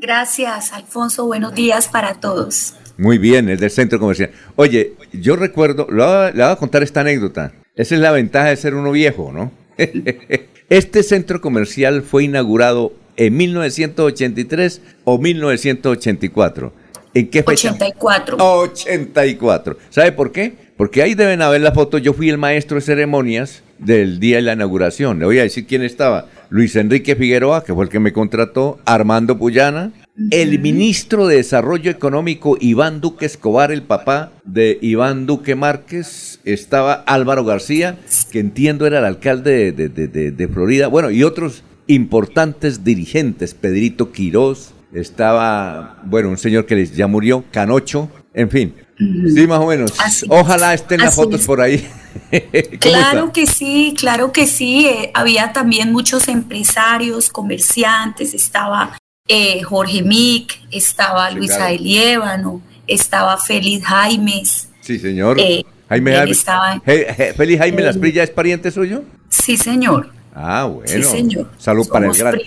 Gracias, Alfonso. Buenos días para todos. Muy bien, es del centro comercial. Oye, yo recuerdo, le voy, a, contar esta anécdota. Esa es la ventaja de ser uno viejo, ¿no? este centro comercial fue inaugurado en 1983 o 1984. ¿En qué fecha? 84. 84. ¿Sabe por qué? Porque ahí deben haber las fotos. Yo fui el maestro de ceremonias del día de la inauguración. Le voy a decir quién estaba. Luis Enrique Figueroa, que fue el que me contrató, Armando Puyana, el ministro de Desarrollo Económico Iván Duque Escobar, el papá de Iván Duque Márquez, estaba Álvaro García, que entiendo era el alcalde de, de Florida, bueno, y otros importantes dirigentes, Pedrito Quirós, estaba, bueno, un señor que ya murió, Canocho, en fin. Sí, más o menos. Ojalá estén las fotos por ahí. claro que sí, claro que sí. Eh, había también muchos empresarios, comerciantes, estaba eh, Jorge Mick, estaba Luisa Eliébano, estaba Félix Jaimes. Sí, señor. Eh, Jaime, Estaba, Félix Jaime Las Prilla es pariente suyo. Sí, señor. Ah, bueno. Sí, señor. Salud para el gran.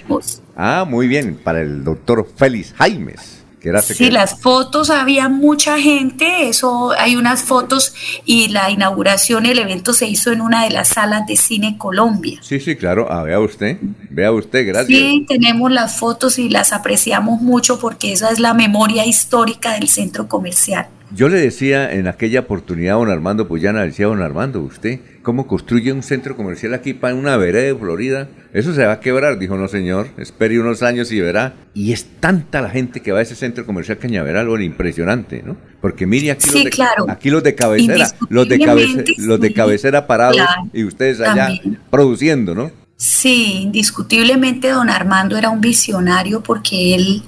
Ah, muy bien, para el doctor Félix Jaimes. Que sí, las fotos, había mucha gente, eso hay unas fotos y la inauguración, el evento se hizo en una de las salas de cine Colombia. Sí, sí, claro, ah, vea usted, vea usted, gracias. Sí, tenemos las fotos y las apreciamos mucho porque esa es la memoria histórica del centro comercial. Yo le decía en aquella oportunidad a don Armando Puyana, le decía don Armando, usted, ¿cómo construye un centro comercial aquí para una vereda de Florida? Eso se va a quebrar. Dijo, no señor, espere unos años y verá. Y es tanta la gente que va a ese centro comercial Cañaveral, lo impresionante, ¿no? Porque mire aquí, los, de, aquí los de cabecera, los de, cabecera, los de cabecera parados y ustedes allá produciendo, ¿no? Sí, indiscutiblemente don Armando era un visionario porque él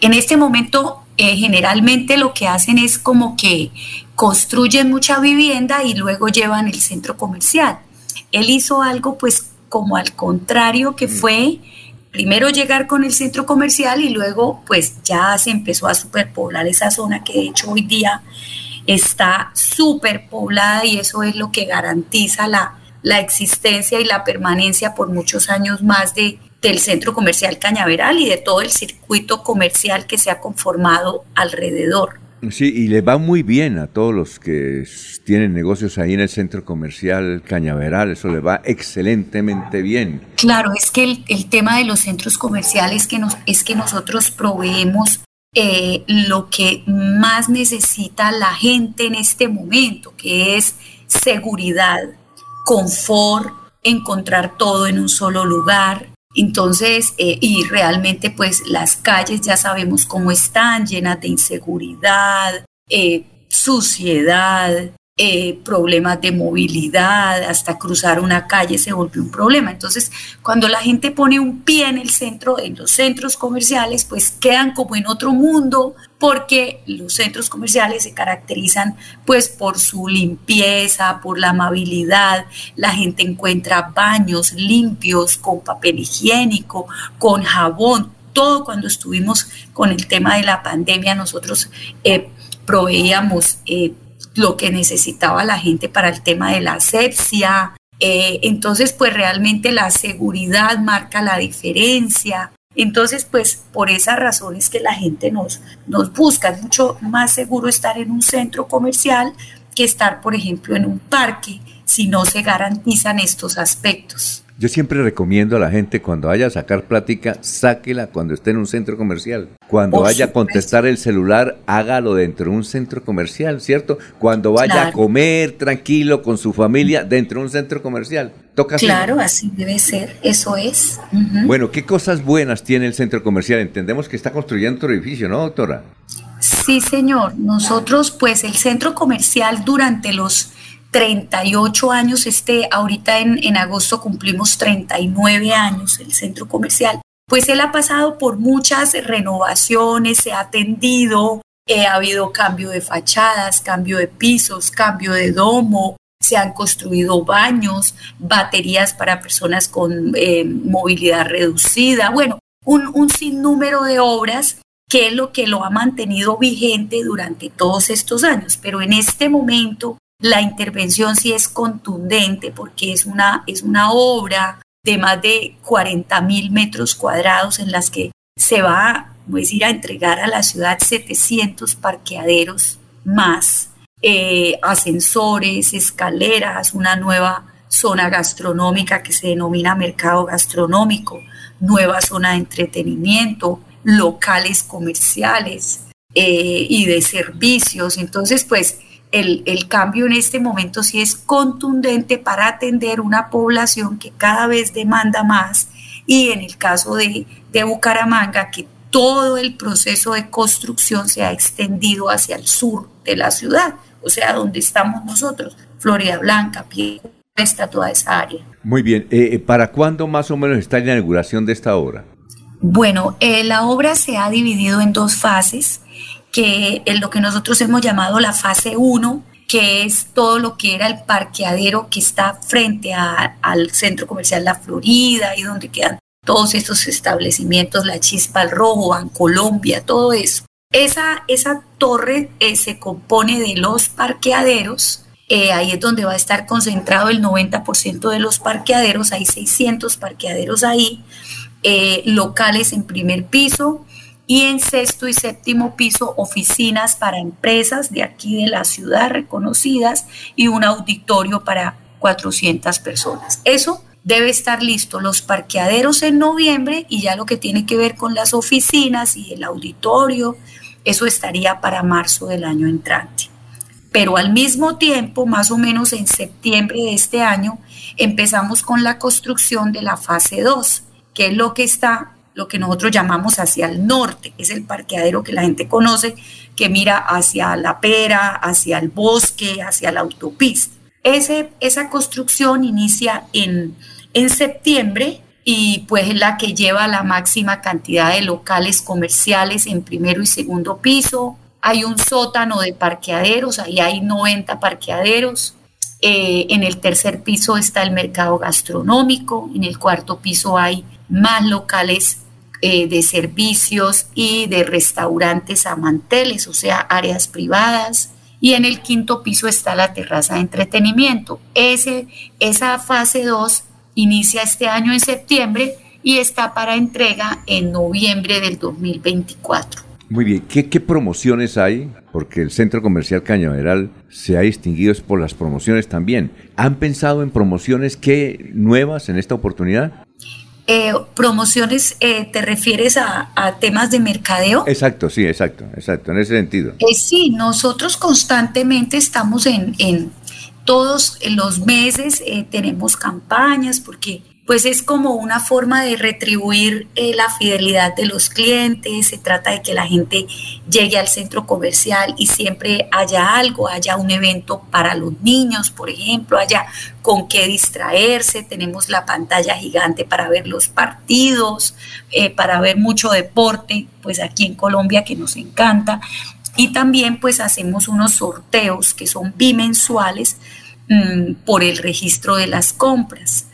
en este momento eh, generalmente lo que hacen es como que construyen mucha vivienda y luego llevan el centro comercial. Él hizo algo pues como al contrario que mm. fue primero llegar con el centro comercial y luego pues ya se empezó a superpoblar esa zona que de hecho hoy día está superpoblada y eso es lo que garantiza la, la existencia y la permanencia por muchos años más de, del centro comercial Cañaveral y de todo el circuito comercial que se ha conformado alrededor. Sí, y le va muy bien a todos los que tienen negocios ahí en el centro comercial Cañaveral, eso le va excelentemente bien. Claro, es que el, tema de los centros comerciales que nos, es que nosotros proveemos eh, lo que más necesita la gente en este momento, que es seguridad, confort, encontrar todo en un solo lugar, entonces, eh, y realmente pues las calles ya sabemos cómo están, llenas de inseguridad, eh, suciedad, eh, problemas de movilidad, hasta cruzar una calle se volvió un problema. Entonces, cuando la gente pone un pie en el centro, en los centros comerciales, pues quedan como en otro mundo, porque los centros comerciales se caracterizan pues por su limpieza, por la amabilidad, la gente encuentra baños limpios con papel higiénico, con jabón, todo cuando estuvimos con el tema de la pandemia nosotros eh, proveíamos eh, lo que necesitaba la gente para el tema de la asepsia. Eh, entonces, pues realmente la seguridad marca la diferencia. Entonces, pues por esa razón es que la gente nos, nos busca. Es mucho más seguro estar en un centro comercial que estar, por ejemplo, en un parque si no se garantizan estos aspectos. Yo siempre recomiendo a la gente cuando vaya a sacar plática, sáquela cuando esté en un centro comercial. Cuando vaya a contestar el celular, hágalo dentro de un centro comercial, ¿cierto? Cuando vaya a comer tranquilo con su familia dentro de un centro comercial. Toca claro, así debe ser, eso es. Bueno, ¿qué cosas buenas tiene el centro comercial? Entendemos que está construyendo otro edificio, ¿no, doctora? Sí, señor. Nosotros, pues el centro comercial durante los 38 años, este, ahorita en, en agosto cumplimos 39 años el centro comercial, pues él ha pasado por muchas renovaciones, se ha atendido, eh, ha habido cambio de fachadas, cambio de pisos, cambio de domo, se han construido baños, baterías para personas con eh, movilidad reducida, bueno, un, un sinnúmero de obras que es lo que lo ha mantenido vigente durante todos estos años. Pero en este momento la intervención sí es contundente porque es una, es una obra de más de 40 mil metros cuadrados en las que se va como decir, a entregar a la ciudad 700 parqueaderos más, eh, ascensores, escaleras, una nueva zona gastronómica que se denomina mercado gastronómico, nueva zona de entretenimiento, locales comerciales eh, y de servicios. Entonces, pues el, el, cambio en este momento sí es contundente para atender una población que cada vez demanda más y en el caso de, de Bucaramanga, que todo el proceso de construcción se ha extendido hacia el sur de la ciudad, o sea, donde estamos nosotros, Florida Blanca, Pie, está toda esa área. Muy bien, eh, eh, ¿para cuándo más o menos está la inauguración de esta obra? Bueno, eh, la obra se ha dividido en dos fases, que es lo que nosotros hemos llamado la fase 1, que es todo lo que era el parqueadero que está frente al centro comercial La Florida y donde quedan todos estos establecimientos, la Chispa al Rojo, Colombia, todo eso. Esa, esa torre se compone de los parqueaderos eh, ahí es donde va a estar concentrado el 90% de los parqueaderos, hay 600 parqueaderos ahí, eh, locales en primer piso y en sexto y séptimo piso oficinas para empresas de aquí de la ciudad reconocidas y un auditorio para 400 personas. Eso debe estar listo los parqueaderos en noviembre y ya lo que tiene que ver con las oficinas y el auditorio, eso estaría para marzo del año entrante pero al mismo tiempo, más o menos en septiembre de este año, empezamos con la construcción de la fase 2, que es lo que está, lo que nosotros llamamos hacia el norte, es el parqueadero que la gente conoce, que mira hacia la pera, hacia el bosque, hacia la autopista. Ese, esa construcción inicia en, en septiembre y pues es la que lleva la máxima cantidad de locales comerciales en primero y segundo piso, hay un sótano de parqueaderos, ahí hay 90 parqueaderos. Eh, en el tercer piso está el mercado gastronómico, en el cuarto piso hay más locales eh, de servicios y de restaurantes a manteles, o sea, áreas privadas. Y en el quinto piso está la terraza de entretenimiento. Ese, esa fase 2 inicia este año en septiembre y está para entrega en noviembre del 2024. Muy bien, ¿Qué, promociones hay? Porque el Centro Comercial Cañaveral se ha distinguido por las promociones también. ¿Han pensado en promociones qué nuevas en esta oportunidad? Eh, promociones, eh, ¿te refieres a, temas de mercadeo? Exacto, sí, exacto, exacto, en ese sentido. Eh, sí, nosotros constantemente estamos en, en todos los meses, tenemos campañas porque pues es como una forma de retribuir eh, la fidelidad de los clientes, se trata de que la gente llegue al centro comercial y siempre haya algo, haya un evento para los niños, por ejemplo, haya con qué distraerse, tenemos la pantalla gigante para ver los partidos, eh, para ver mucho deporte, pues aquí en Colombia que nos encanta, y también pues hacemos unos sorteos que son bimensuales mm, por el registro de las compras.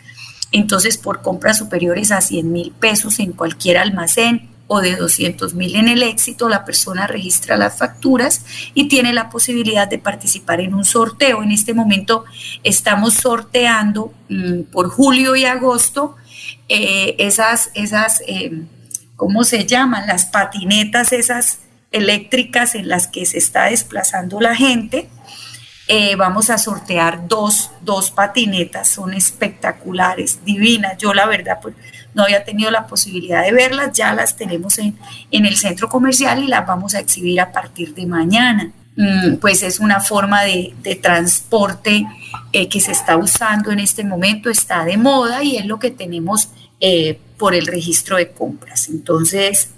Entonces, por compras superiores a 100 mil pesos en cualquier almacén o de 200 mil en el éxito, la persona registra las facturas y tiene la posibilidad de participar en un sorteo. En este momento estamos sorteando mm, por julio y agosto eh, esas, esas eh, ¿cómo se llaman? Las patinetas esas eléctricas en las que se está desplazando la gente eh, vamos a sortear dos, dos patinetas, son espectaculares, divinas. Yo la verdad pues no había tenido la posibilidad de verlas, ya las tenemos en, en el centro comercial y las vamos a exhibir a partir de mañana. Mm, pues es una forma de, de transporte eh, que se está usando en este momento, está de moda y es lo que tenemos eh, por el registro de compras. Entonces,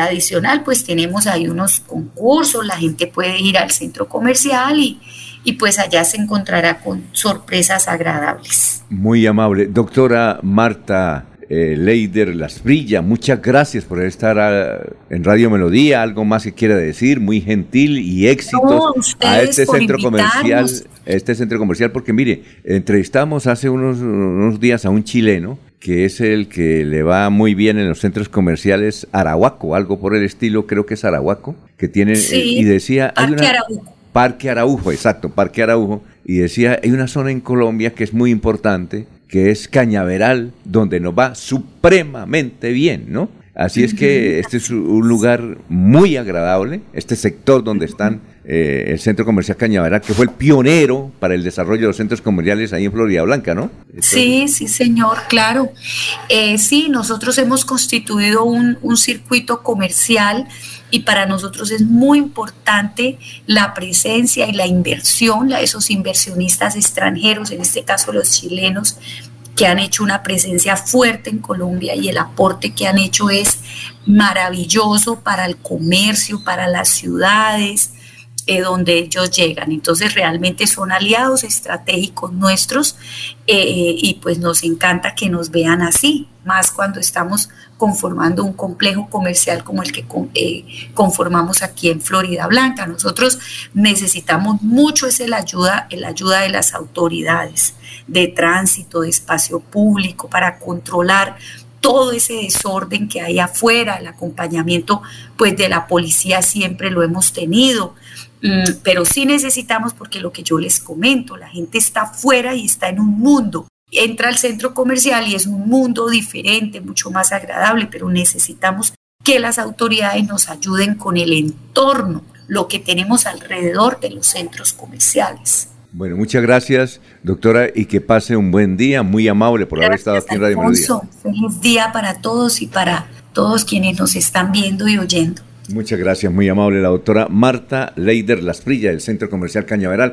adicional, pues tenemos ahí unos concursos, la gente puede ir al centro comercial y, y pues allá se encontrará con sorpresas agradables. Muy amable. Doctora Marta eh, Leider Las Brilla, muchas gracias por estar ah, en Radio Melodía. Algo más que quiera decir, muy gentil y éxitos a este centro comercial. Este centro comercial, porque mire, entrevistamos hace unos, unos días a un chileno que es el que le va muy bien en los centros comerciales Arahuaco, algo por el estilo, creo que es Arahuaco, que tiene, eh, y decía... Hay Parque Araujo, exacto, Parque Araujo, y decía, hay una zona en Colombia que es muy importante, que es Cañaveral, donde nos va supremamente bien, ¿no? Así es que este es un lugar muy agradable, este sector donde están eh, el Centro Comercial Cañaveral, que fue el pionero para el desarrollo de los centros comerciales ahí en Florida Blanca, ¿no? sí, sí, señor, claro. Eh, sí, nosotros hemos constituido un, circuito comercial y para nosotros es muy importante la presencia y la inversión de esos inversionistas extranjeros, en este caso los chilenos, que han hecho una presencia fuerte en Colombia y el aporte que han hecho es maravilloso para el comercio, para las ciudades, eh, donde ellos llegan. Entonces realmente son aliados estratégicos nuestros eh, y pues nos encanta que nos vean así, más cuando estamos conformando un complejo comercial como el que eh, conformamos aquí en Florida Blanca. Nosotros necesitamos mucho es la ayuda, la ayuda de las autoridades de tránsito, de espacio público, para controlar todo ese desorden que hay afuera, el acompañamiento pues de la policía siempre lo hemos tenido, pero sí necesitamos porque lo que yo les comento, la gente está afuera y está en un mundo. Entra al centro comercial y es un mundo diferente, mucho más agradable, pero necesitamos que las autoridades nos ayuden con el entorno, lo que tenemos alrededor de los centros comerciales. Bueno, muchas gracias, doctora, y que pase un buen día, muy amable por haber estado aquí en Radio Melodía. Feliz día para todos y para todos quienes nos están viendo y oyendo. Muchas gracias, muy amable la doctora Marta Leider Lasprilla del Centro Comercial Cañaveral.